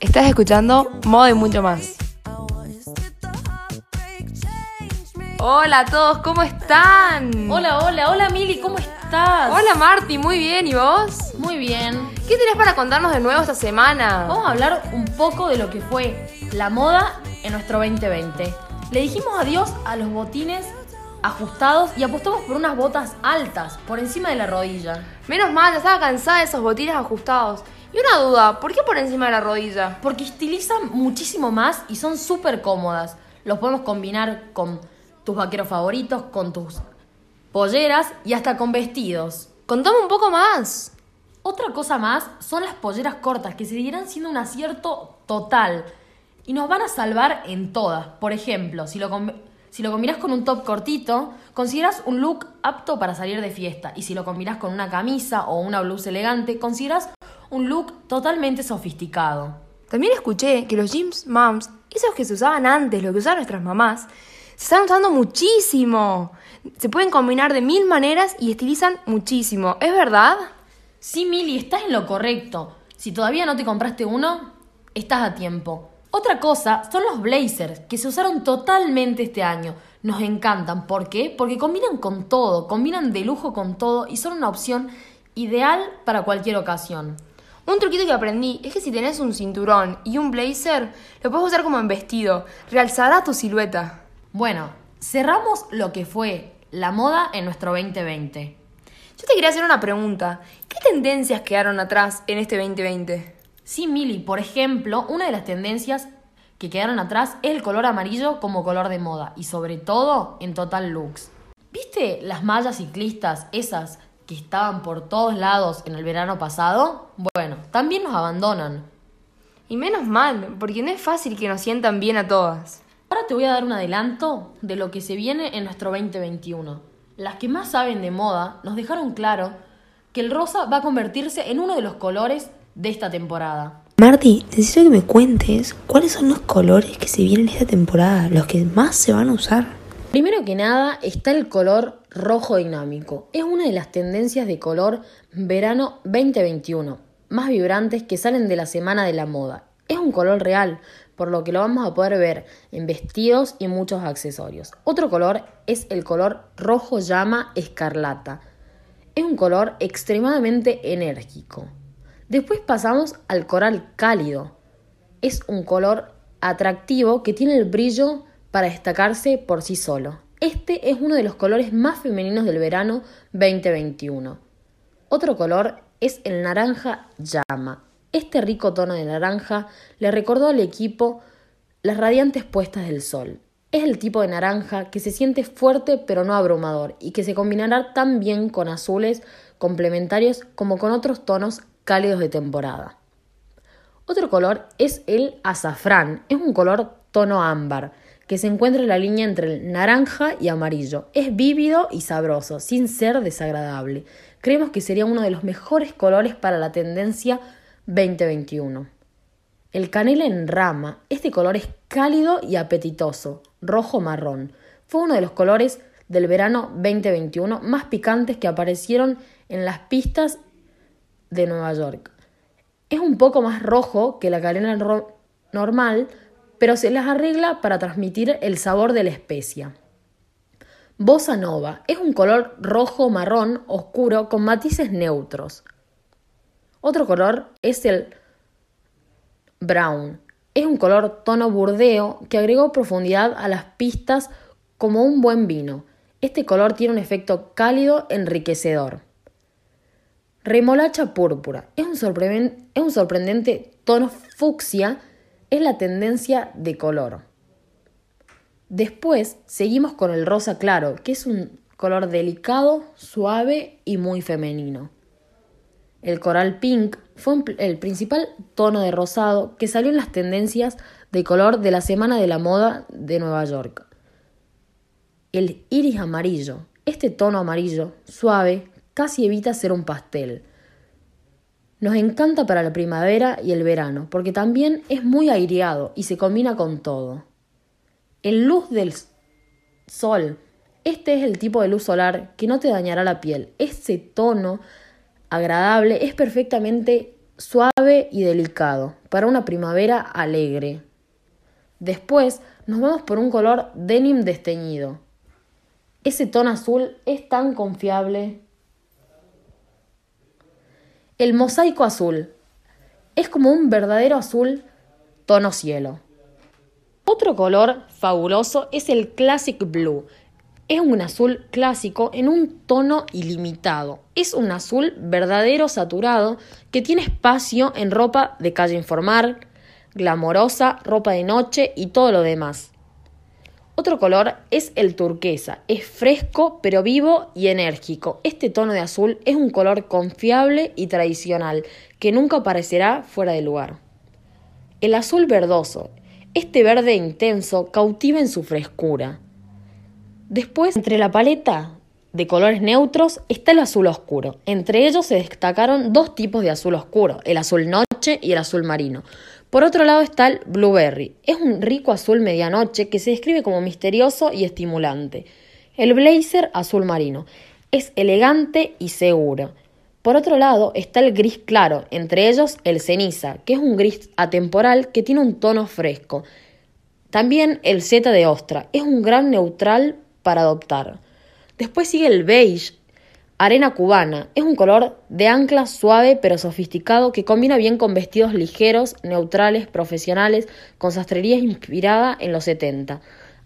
Estás escuchando Modo y mucho más. Hola a todos, ¿cómo están? Hola, hola, hola Mili, ¿cómo estás? Hola Marti, muy bien, ¿y vos? Muy bien. ¿Qué tenés para contarnos de nuevo esta semana? Vamos a hablar un poco de lo que fue la moda en nuestro 2020. Le dijimos adiós a los botines ajustados y apostamos por unas botas altas, por encima de la rodilla. Menos mal, ya estaba cansada de esos botines ajustados. Y una duda, ¿por qué por encima de la rodilla? Porque estilizan muchísimo más y son súper cómodas. Los podemos combinar con tus vaqueros favoritos, con tus polleras y hasta con vestidos. Contame un poco más. Otra cosa más son las polleras cortas, que seguirán siendo un acierto total. Y nos van a salvar en todas. Por ejemplo, si lo, si lo combinas con un top cortito, consideras un look apto para salir de fiesta. Y si lo combinas con una camisa o una blusa elegante, consideras un look totalmente sofisticado. También escuché que los jeans moms, esos que se usaban antes, lo que usaban nuestras mamás, se están usando muchísimo. Se pueden combinar de mil maneras y estilizan muchísimo. ¿Es verdad? Sí, Mili, estás en lo correcto. Si todavía no te compraste uno, estás a tiempo. Otra cosa son los blazers, que se usaron totalmente este año. Nos encantan. ¿Por qué? Porque combinan con todo, combinan de lujo con todo y son una opción ideal para cualquier ocasión. Un truquito que aprendí es que si tenés un cinturón y un blazer, lo puedes usar como en vestido. Realzará tu silueta. Bueno, cerramos lo que fue la moda en nuestro 2020. Yo te quería hacer una pregunta. ¿Qué tendencias quedaron atrás en este 2020? Sí, Mili, por ejemplo, una de las tendencias que quedaron atrás es el color amarillo como color de moda y sobre todo en Total Looks. ¿Viste las mallas ciclistas, esas que estaban por todos lados en el verano pasado, bueno, también nos abandonan. Y menos mal, porque no es fácil que nos sientan bien a todas. Ahora te voy a dar un adelanto de lo que se viene en nuestro 2021. Las que más saben de moda nos dejaron claro que el rosa va a convertirse en uno de los colores de esta temporada. Marty, necesito que me cuentes cuáles son los colores que se vienen esta temporada, los que más se van a usar. Primero que nada está el color rojo dinámico. Es una de las tendencias de color verano 2021, más vibrantes que salen de la semana de la moda. Es un color real, por lo que lo vamos a poder ver en vestidos y muchos accesorios. Otro color es el color rojo llama escarlata. Es un color extremadamente enérgico. Después pasamos al coral cálido. Es un color atractivo que tiene el brillo para destacarse por sí solo. Este es uno de los colores más femeninos del verano 2021. Otro color es el naranja llama. Este rico tono de naranja le recordó al equipo las radiantes puestas del sol. Es el tipo de naranja que se siente fuerte pero no abrumador y que se combinará tan bien con azules complementarios como con otros tonos cálidos de temporada. Otro color es el azafrán. Es un color tono ámbar que se encuentra en la línea entre el naranja y amarillo. Es vívido y sabroso, sin ser desagradable. Creemos que sería uno de los mejores colores para la tendencia 2021. El canela en rama. Este color es cálido y apetitoso, rojo-marrón. Fue uno de los colores del verano 2021 más picantes que aparecieron en las pistas de Nueva York. Es un poco más rojo que la canela normal, pero se las arregla para transmitir el sabor de la especia. Bossa Nova es un color rojo marrón oscuro con matices neutros. Otro color es el brown. Es un color tono burdeo que agregó profundidad a las pistas como un buen vino. Este color tiene un efecto cálido enriquecedor. Remolacha púrpura es un sorprendente tono fucsia es la tendencia de color. Después seguimos con el rosa claro, que es un color delicado, suave y muy femenino. El coral pink fue el principal tono de rosado que salió en las tendencias de color de la Semana de la Moda de Nueva York. El iris amarillo. Este tono amarillo, suave, casi evita ser un pastel. Nos encanta para la primavera y el verano, porque también es muy aireado y se combina con todo. El luz del sol. Este es el tipo de luz solar que no te dañará la piel. Ese tono agradable es perfectamente suave y delicado, para una primavera alegre. Después nos vamos por un color denim desteñido. Ese tono azul es tan confiable. El mosaico azul es como un verdadero azul tono cielo. Otro color fabuloso es el Classic Blue. Es un azul clásico en un tono ilimitado. Es un azul verdadero saturado que tiene espacio en ropa de calle informal, glamorosa, ropa de noche y todo lo demás. Otro color es el turquesa. Es fresco, pero vivo y enérgico. Este tono de azul es un color confiable y tradicional que nunca aparecerá fuera de lugar. El azul verdoso. Este verde intenso cautiva en su frescura. Después, entre la paleta de colores neutros está el azul oscuro. Entre ellos se destacaron dos tipos de azul oscuro, el azul noche y el azul marino. Por otro lado está el Blueberry. Es un rico azul medianoche que se describe como misterioso y estimulante. El Blazer azul marino. Es elegante y seguro. Por otro lado está el gris claro, entre ellos el ceniza, que es un gris atemporal que tiene un tono fresco. También el Z de ostra, es un gran neutral para adoptar. Después sigue el beige, Arena cubana es un color de ancla suave pero sofisticado que combina bien con vestidos ligeros, neutrales, profesionales, con sastrería inspirada en los 70.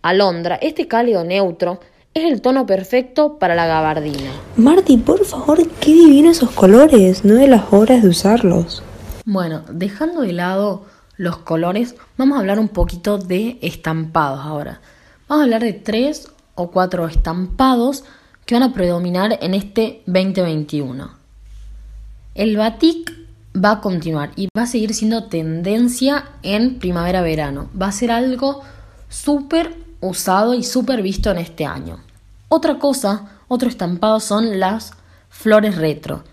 Alondra, este cálido neutro, es el tono perfecto para la gabardina. Marty, por favor, qué divinos esos colores, no de las horas de usarlos. Bueno, dejando de lado los colores, vamos a hablar un poquito de estampados ahora. Vamos a hablar de tres o cuatro estampados que van a predominar en este 2021. El batik va a continuar y va a seguir siendo tendencia en primavera-verano. Va a ser algo súper usado y súper visto en este año. Otra cosa, otro estampado son las flores retro.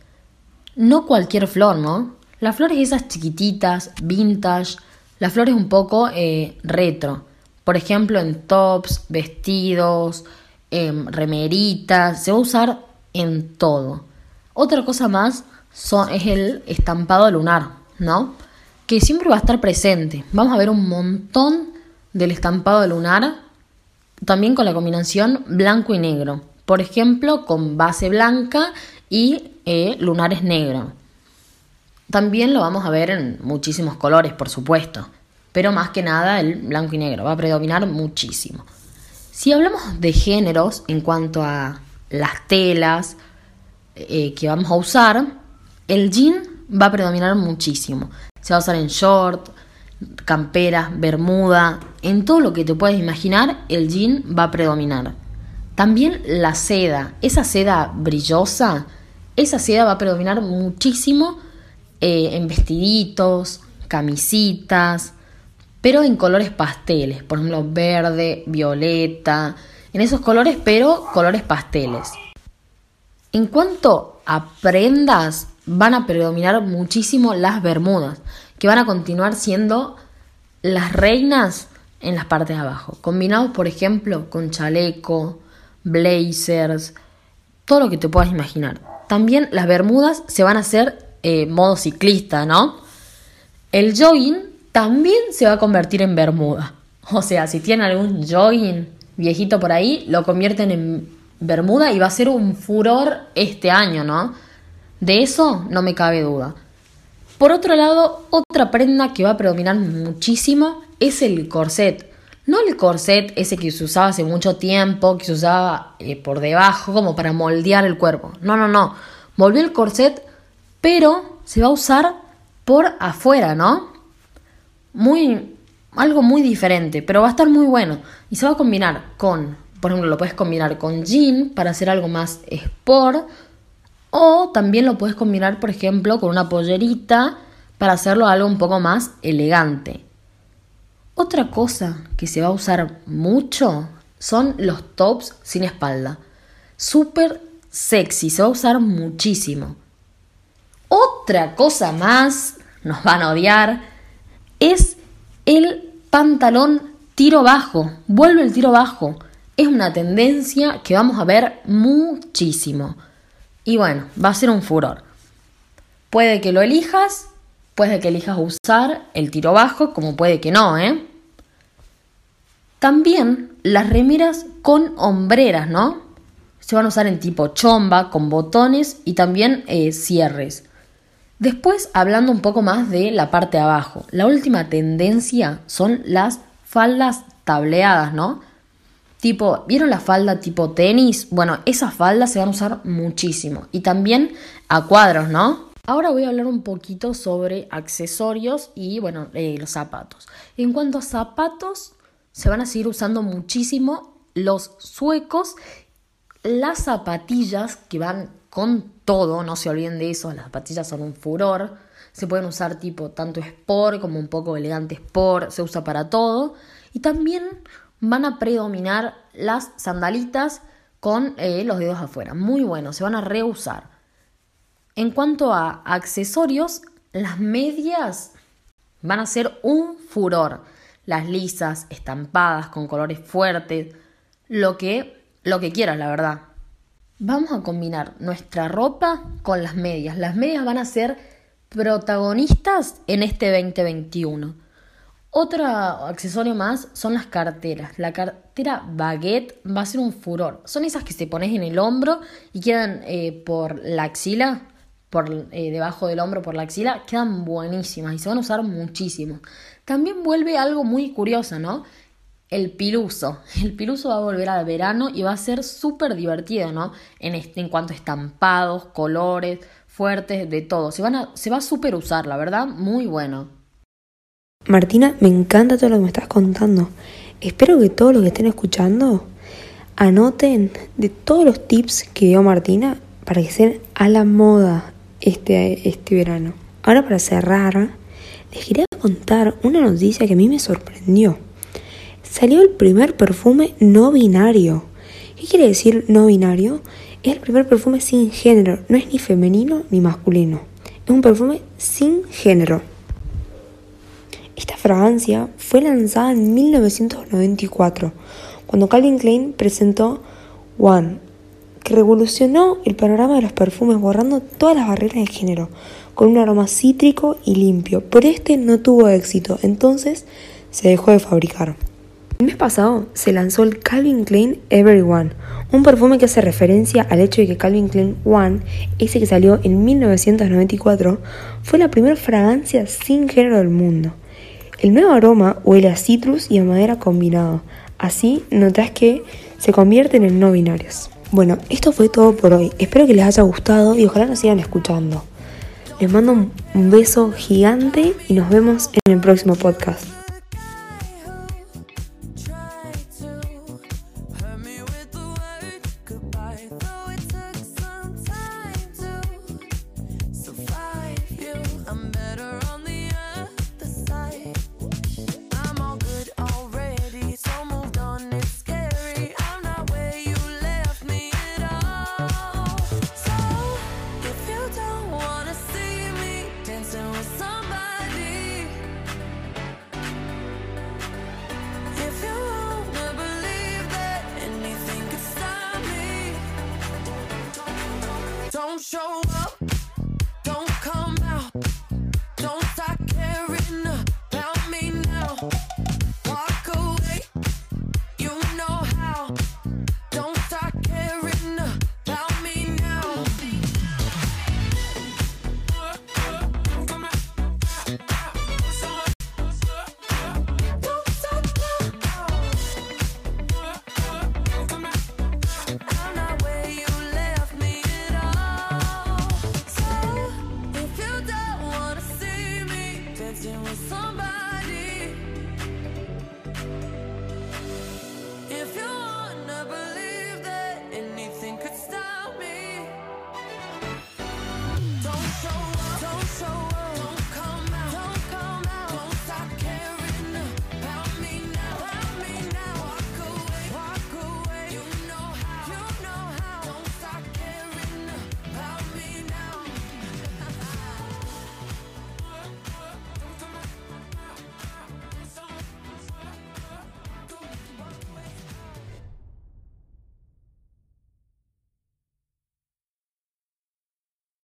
No cualquier flor, ¿no? Las flores esas chiquititas, vintage, las flores un poco eh, retro. Por ejemplo, en tops, vestidos, Em, remeritas, se va a usar en todo. Otra cosa más son, es el estampado lunar, ¿no? Que siempre va a estar presente. Vamos a ver un montón del estampado lunar, también con la combinación blanco y negro. Por ejemplo, con base blanca y eh, lunares negros. También lo vamos a ver en muchísimos colores, por supuesto. Pero más que nada el blanco y negro va a predominar muchísimo. Si hablamos de géneros en cuanto a las telas eh, que vamos a usar, el jean va a predominar muchísimo. Se va a usar en short, campera, bermuda, en todo lo que te puedes imaginar, el jean va a predominar. También la seda, esa seda brillosa, esa seda va a predominar muchísimo eh, en vestiditos, camisitas, pero en colores pasteles, por ejemplo, verde, violeta, en esos colores, pero colores pasteles. En cuanto a prendas, van a predominar muchísimo las bermudas, que van a continuar siendo las reinas en las partes de abajo, combinados, por ejemplo, con chaleco, blazers, todo lo que te puedas imaginar. También las bermudas se van a hacer eh, modo ciclista, ¿no? El jogging también se va a convertir en bermuda. O sea, si tiene algún jogging viejito por ahí, lo convierten en bermuda y va a ser un furor este año, ¿no? De eso no me cabe duda. Por otro lado, otra prenda que va a predominar muchísimo es el corset. No el corset ese que se usaba hace mucho tiempo, que se usaba eh, por debajo como para moldear el cuerpo. No, no, no. Volvió el corset, pero se va a usar por afuera, ¿no? Muy algo muy diferente, pero va a estar muy bueno y se va a combinar con, por ejemplo, lo puedes combinar con jean para hacer algo más sport o también lo puedes combinar, por ejemplo, con una pollerita para hacerlo algo un poco más elegante. Otra cosa que se va a usar mucho son los tops sin espalda. Súper sexy, se va a usar muchísimo. Otra cosa más, nos van a odiar, es el pantalón tiro bajo. Vuelve el tiro bajo. Es una tendencia que vamos a ver muchísimo. Y bueno, va a ser un furor. Puede que lo elijas Puede que elijas usar el tiro bajo, como puede que no, ¿eh? También las remeras con hombreras, ¿no? Se van a usar en tipo chomba, con botones y también eh, cierres. Después, hablando un poco más de la parte de abajo, la última tendencia son las faldas tableadas, ¿no? Tipo, ¿vieron la falda tipo tenis? Bueno, esas faldas se van a usar muchísimo. Y también a cuadros, ¿no? Ahora voy a hablar un poquito sobre accesorios y, bueno, eh, los zapatos. En cuanto a zapatos, se van a seguir usando muchísimo los suecos, las zapatillas que van con todo, no se olviden de eso, las zapatillas son un furor. Se pueden usar tipo tanto sport como un poco elegante sport, se usa para todo. Y también van a predominar las sandalitas con eh, los dedos afuera. Muy bueno, se van a reusar. En cuanto a accesorios, las medias van a ser un furor. Las lisas, estampadas, con colores fuertes, lo que, lo que quieras, la verdad. Vamos a combinar nuestra ropa con las medias. Las medias van a ser protagonistas en este 2021. Otro accesorio más son las carteras. La cartera baguette va a ser un furor. Son esas que se pones en el hombro y quedan eh, por la axila, por eh, debajo del hombro, por la axila, quedan buenísimas y se van a usar muchísimo. También vuelve algo muy curioso, ¿no? El piluso. El piluso va a volver al verano y va a ser súper divertido, ¿no? En, este, en cuanto a estampados, colores, fuertes, de todo. Se, va a súper usar, la verdad, muy bueno. Martina, me encanta todo lo que me estás contando. Espero que todos los que estén escuchando anoten de todos los tips que dio Martina para que sean a la moda este, este verano. Ahora para cerrar, les quería contar una noticia que a mí me sorprendió. Salió el primer perfume no binario. ¿Qué quiere decir no binario? Es el primer perfume sin género, no es ni femenino ni masculino. Es un perfume sin género. Esta fragancia fue lanzada en 1994, cuando Calvin Klein presentó One, que revolucionó el panorama de los perfumes borrando todas las barreras de género, con un aroma cítrico y limpio. Pero este no tuvo éxito, entonces se dejó de fabricar. El mes pasado se lanzó el Calvin Klein Everyone, un perfume que hace referencia al hecho de que Calvin Klein One, ese que salió en 1994, fue la primera fragancia sin género del mundo. El nuevo aroma huele a citrus y a madera combinado, así notas que se convierten en no binarios. Bueno, esto fue todo por hoy. Espero que les haya gustado y ojalá nos sigan escuchando. Les mando un beso gigante y nos vemos en el próximo podcast. don't show up.